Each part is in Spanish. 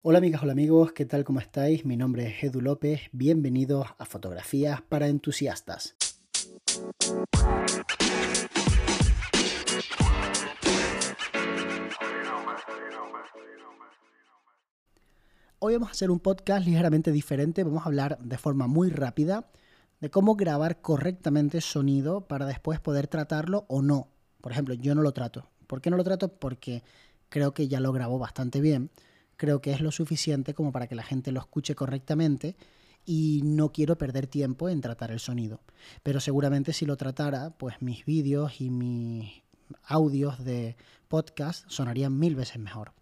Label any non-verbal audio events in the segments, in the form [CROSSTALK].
Hola amigas, hola amigos, ¿qué tal? ¿Cómo estáis? Mi nombre es Edu López, bienvenidos a Fotografías para Entusiastas. Hoy vamos a hacer un podcast ligeramente diferente, vamos a hablar de forma muy rápida de cómo grabar correctamente sonido para después poder tratarlo o no. Por ejemplo, yo no lo trato. ¿Por qué no lo trato? Porque creo que ya lo grabo bastante bien creo que es lo suficiente como para que la gente lo escuche correctamente y no quiero perder tiempo en tratar el sonido. Pero seguramente si lo tratara, pues mis vídeos y mis audios de podcast sonarían mil veces mejor.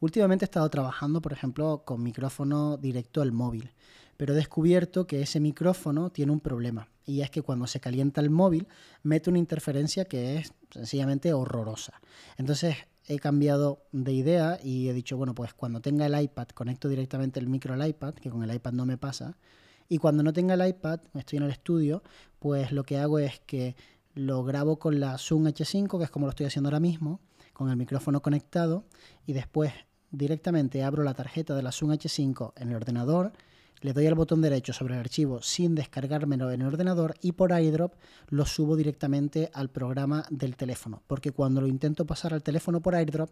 Últimamente he estado trabajando, por ejemplo, con micrófono directo al móvil, pero he descubierto que ese micrófono tiene un problema, y es que cuando se calienta el móvil mete una interferencia que es sencillamente horrorosa. Entonces he cambiado de idea y he dicho, bueno, pues cuando tenga el iPad conecto directamente el micro al iPad, que con el iPad no me pasa, y cuando no tenga el iPad, estoy en el estudio, pues lo que hago es que lo grabo con la Zoom H5, que es como lo estoy haciendo ahora mismo, con el micrófono conectado, y después directamente abro la tarjeta de la Zoom H5 en el ordenador, le doy al botón derecho sobre el archivo sin descargármelo en el ordenador y por iDrop lo subo directamente al programa del teléfono. Porque cuando lo intento pasar al teléfono por iDrop,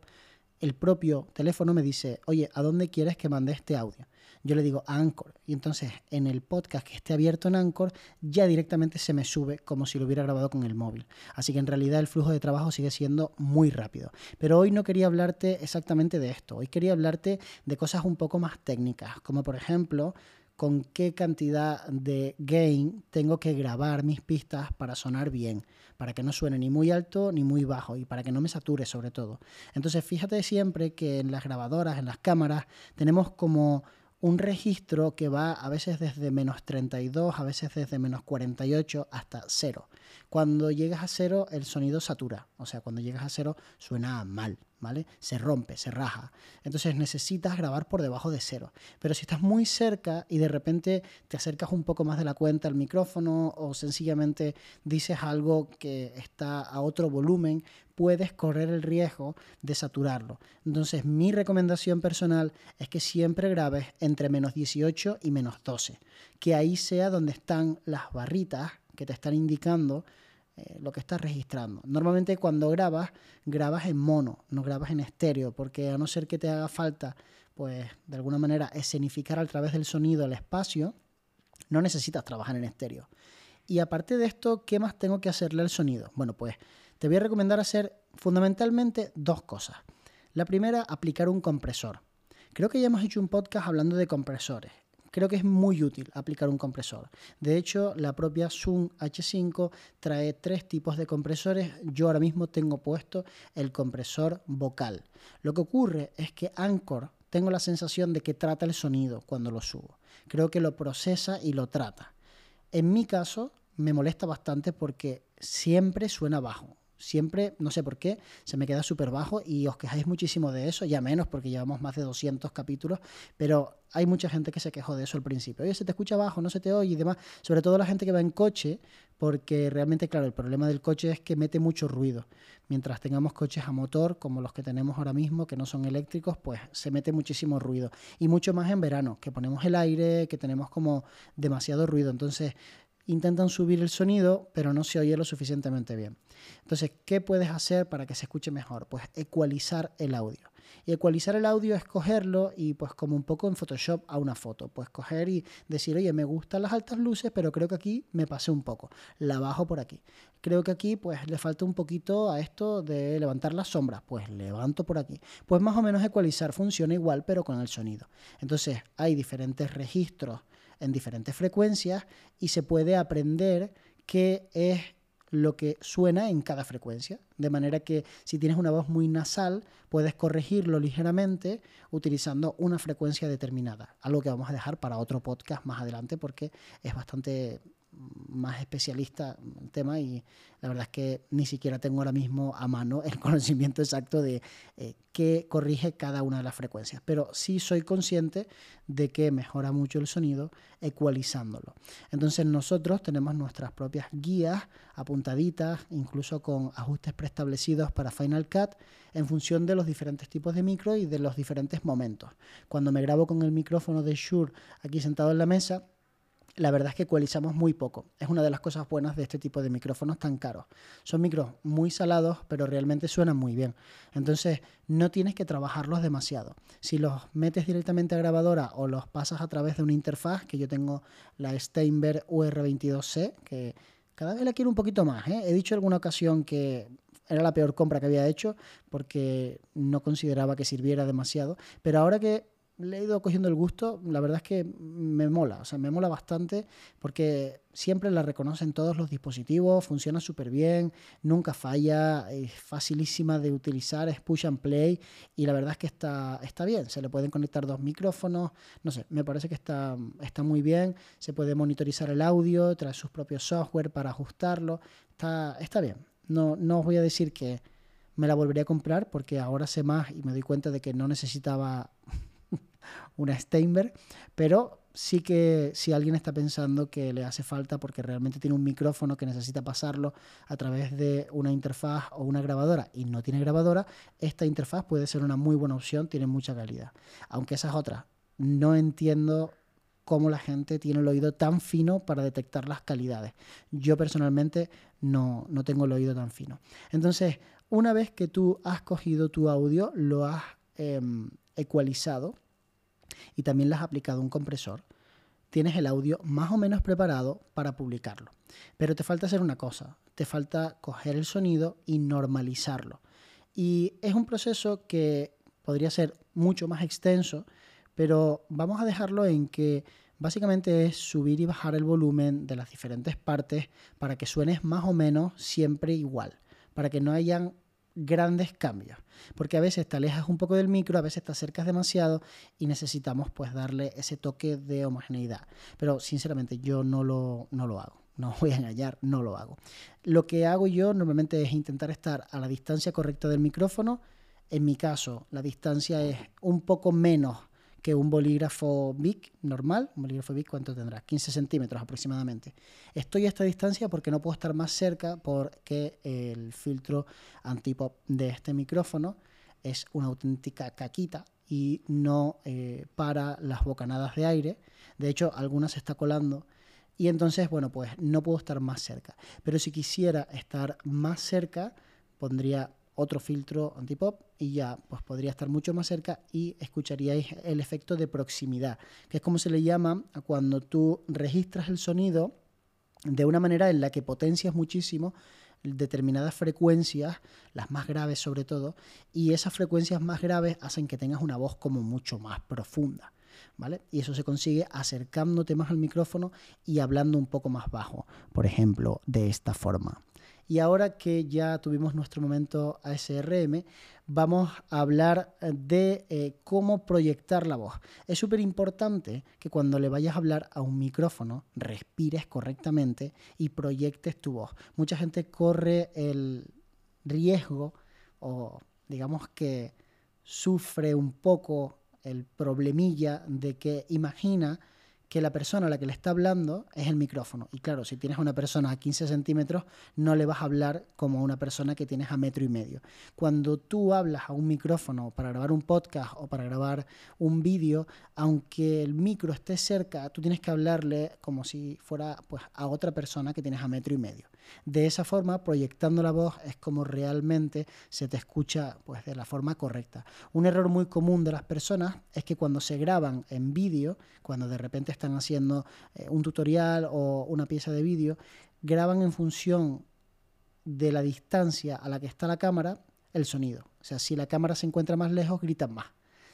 el propio teléfono me dice, oye, ¿a dónde quieres que mande este audio? Yo le digo a Anchor. Y entonces en el podcast que esté abierto en Anchor, ya directamente se me sube como si lo hubiera grabado con el móvil. Así que en realidad el flujo de trabajo sigue siendo muy rápido. Pero hoy no quería hablarte exactamente de esto. Hoy quería hablarte de cosas un poco más técnicas, como por ejemplo con qué cantidad de gain tengo que grabar mis pistas para sonar bien, para que no suene ni muy alto ni muy bajo y para que no me sature sobre todo. Entonces fíjate siempre que en las grabadoras, en las cámaras, tenemos como un registro que va a veces desde menos 32, a veces desde menos 48 hasta cero. Cuando llegas a cero el sonido satura, o sea, cuando llegas a cero suena mal. ¿vale? Se rompe, se raja. Entonces necesitas grabar por debajo de cero. Pero si estás muy cerca y de repente te acercas un poco más de la cuenta al micrófono o sencillamente dices algo que está a otro volumen, puedes correr el riesgo de saturarlo. Entonces mi recomendación personal es que siempre grabes entre menos 18 y menos 12. Que ahí sea donde están las barritas que te están indicando eh, lo que estás registrando. Normalmente cuando grabas, grabas en mono, no grabas en estéreo, porque a no ser que te haga falta, pues de alguna manera escenificar a través del sonido el espacio, no necesitas trabajar en estéreo. Y aparte de esto, ¿qué más tengo que hacerle al sonido? Bueno, pues te voy a recomendar hacer fundamentalmente dos cosas. La primera, aplicar un compresor. Creo que ya hemos hecho un podcast hablando de compresores creo que es muy útil aplicar un compresor. De hecho, la propia Zoom H5 trae tres tipos de compresores. Yo ahora mismo tengo puesto el compresor vocal. Lo que ocurre es que Anchor tengo la sensación de que trata el sonido cuando lo subo. Creo que lo procesa y lo trata. En mi caso, me molesta bastante porque siempre suena bajo siempre, no sé por qué, se me queda súper bajo y os quejáis muchísimo de eso, ya menos porque llevamos más de 200 capítulos, pero hay mucha gente que se quejó de eso al principio. Oye, se te escucha bajo, no se te oye y demás. Sobre todo la gente que va en coche, porque realmente, claro, el problema del coche es que mete mucho ruido. Mientras tengamos coches a motor, como los que tenemos ahora mismo, que no son eléctricos, pues se mete muchísimo ruido. Y mucho más en verano, que ponemos el aire, que tenemos como demasiado ruido. Entonces, intentan subir el sonido, pero no se oye lo suficientemente bien. Entonces, ¿qué puedes hacer para que se escuche mejor? Pues ecualizar el audio. Y ecualizar el audio es cogerlo y pues como un poco en Photoshop a una foto, pues coger y decir, oye, me gustan las altas luces, pero creo que aquí me pasé un poco, la bajo por aquí. Creo que aquí pues le falta un poquito a esto de levantar las sombras, pues levanto por aquí. Pues más o menos ecualizar funciona igual, pero con el sonido. Entonces hay diferentes registros en diferentes frecuencias y se puede aprender qué es lo que suena en cada frecuencia. De manera que si tienes una voz muy nasal, puedes corregirlo ligeramente utilizando una frecuencia determinada. Algo que vamos a dejar para otro podcast más adelante porque es bastante más especialista en el tema y la verdad es que ni siquiera tengo ahora mismo a mano el [LAUGHS] conocimiento exacto de eh, qué corrige cada una de las frecuencias. Pero sí soy consciente de que mejora mucho el sonido ecualizándolo. Entonces nosotros tenemos nuestras propias guías apuntaditas, incluso con ajustes preestablecidos para Final Cut en función de los diferentes tipos de micro y de los diferentes momentos. Cuando me grabo con el micrófono de Shure aquí sentado en la mesa, la verdad es que ecualizamos muy poco. Es una de las cosas buenas de este tipo de micrófonos tan caros. Son micros muy salados, pero realmente suenan muy bien. Entonces, no tienes que trabajarlos demasiado. Si los metes directamente a grabadora o los pasas a través de una interfaz, que yo tengo la Steinberg UR22C, que cada vez la quiero un poquito más. ¿eh? He dicho en alguna ocasión que era la peor compra que había hecho porque no consideraba que sirviera demasiado, pero ahora que le he ido cogiendo el gusto, la verdad es que me mola, o sea, me mola bastante porque siempre la reconocen todos los dispositivos, funciona súper bien, nunca falla, es facilísima de utilizar, es push and play y la verdad es que está, está bien, se le pueden conectar dos micrófonos, no sé, me parece que está, está muy bien, se puede monitorizar el audio, trae sus propios software para ajustarlo, está, está bien, no, no os voy a decir que me la volvería a comprar porque ahora sé más y me doy cuenta de que no necesitaba una Steinberg, pero sí que si alguien está pensando que le hace falta porque realmente tiene un micrófono que necesita pasarlo a través de una interfaz o una grabadora y no tiene grabadora, esta interfaz puede ser una muy buena opción, tiene mucha calidad. Aunque esas otras, no entiendo cómo la gente tiene el oído tan fino para detectar las calidades. Yo personalmente no, no tengo el oído tan fino. Entonces, una vez que tú has cogido tu audio, lo has em, ecualizado, y también le has aplicado un compresor, tienes el audio más o menos preparado para publicarlo. Pero te falta hacer una cosa, te falta coger el sonido y normalizarlo. Y es un proceso que podría ser mucho más extenso, pero vamos a dejarlo en que básicamente es subir y bajar el volumen de las diferentes partes para que suenes más o menos siempre igual, para que no hayan grandes cambios, porque a veces te alejas un poco del micro, a veces te acercas demasiado y necesitamos pues darle ese toque de homogeneidad. Pero sinceramente yo no lo, no lo hago, no voy a engañar, no lo hago. Lo que hago yo normalmente es intentar estar a la distancia correcta del micrófono. En mi caso, la distancia es un poco menos que un bolígrafo Bic normal. Un bolígrafo Bic, ¿cuánto tendrá? 15 centímetros aproximadamente. Estoy a esta distancia porque no puedo estar más cerca porque el filtro antipop de este micrófono es una auténtica caquita y no eh, para las bocanadas de aire. De hecho, algunas se está colando. Y entonces, bueno, pues no puedo estar más cerca. Pero si quisiera estar más cerca, pondría otro filtro antipop y ya pues podría estar mucho más cerca y escucharíais el efecto de proximidad, que es como se le llama a cuando tú registras el sonido de una manera en la que potencias muchísimo determinadas frecuencias, las más graves sobre todo, y esas frecuencias más graves hacen que tengas una voz como mucho más profunda. ¿Vale? Y eso se consigue acercándote más al micrófono y hablando un poco más bajo, por ejemplo, de esta forma. Y ahora que ya tuvimos nuestro momento ASRM, vamos a hablar eh, de eh, cómo proyectar la voz. Es súper importante que cuando le vayas a hablar a un micrófono, respires correctamente y proyectes tu voz. Mucha gente corre el riesgo o digamos que sufre un poco el problemilla de que imagina que la persona a la que le está hablando es el micrófono. Y claro, si tienes una persona a 15 centímetros, no le vas a hablar como a una persona que tienes a metro y medio. Cuando tú hablas a un micrófono para grabar un podcast o para grabar un vídeo, aunque el micro esté cerca, tú tienes que hablarle como si fuera pues, a otra persona que tienes a metro y medio. De esa forma, proyectando la voz es como realmente se te escucha pues, de la forma correcta. Un error muy común de las personas es que cuando se graban en vídeo, cuando de repente están haciendo eh, un tutorial o una pieza de vídeo, graban en función de la distancia a la que está la cámara el sonido. O sea, si la cámara se encuentra más lejos, gritan más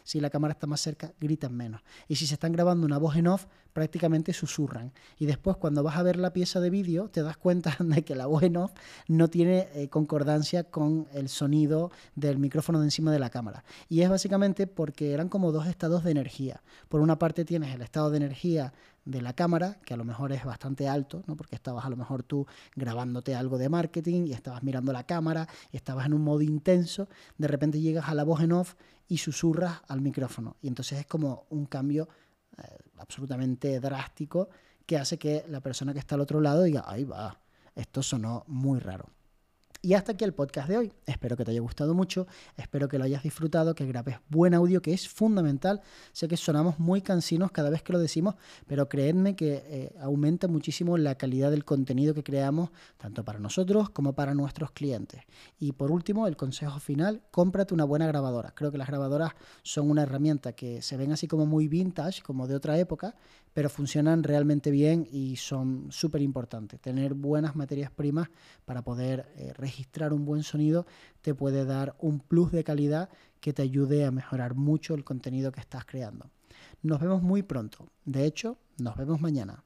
si la cámara está más cerca, gritan menos. Y si se están grabando una voz en off, prácticamente susurran. Y después cuando vas a ver la pieza de vídeo, te das cuenta [LAUGHS] de que la voz en off no tiene eh, concordancia con el sonido del micrófono de encima de la cámara. Y es básicamente porque eran como dos estados de energía. Por una parte tienes el estado de energía de la cámara, que a lo mejor es bastante alto, ¿no? porque estabas a lo mejor tú grabándote algo de marketing y estabas mirando la cámara y estabas en un modo intenso, de repente llegas a la voz en off y susurras al micrófono. Y entonces es como un cambio eh, absolutamente drástico que hace que la persona que está al otro lado diga, ahí va, esto sonó muy raro. Y hasta aquí el podcast de hoy. Espero que te haya gustado mucho, espero que lo hayas disfrutado, que grabes buen audio, que es fundamental. Sé que sonamos muy cansinos cada vez que lo decimos, pero creedme que eh, aumenta muchísimo la calidad del contenido que creamos, tanto para nosotros como para nuestros clientes. Y por último, el consejo final, cómprate una buena grabadora. Creo que las grabadoras son una herramienta que se ven así como muy vintage, como de otra época, pero funcionan realmente bien y son súper importantes. Tener buenas materias primas para poder eh, registrar un buen sonido te puede dar un plus de calidad que te ayude a mejorar mucho el contenido que estás creando. Nos vemos muy pronto. De hecho, nos vemos mañana.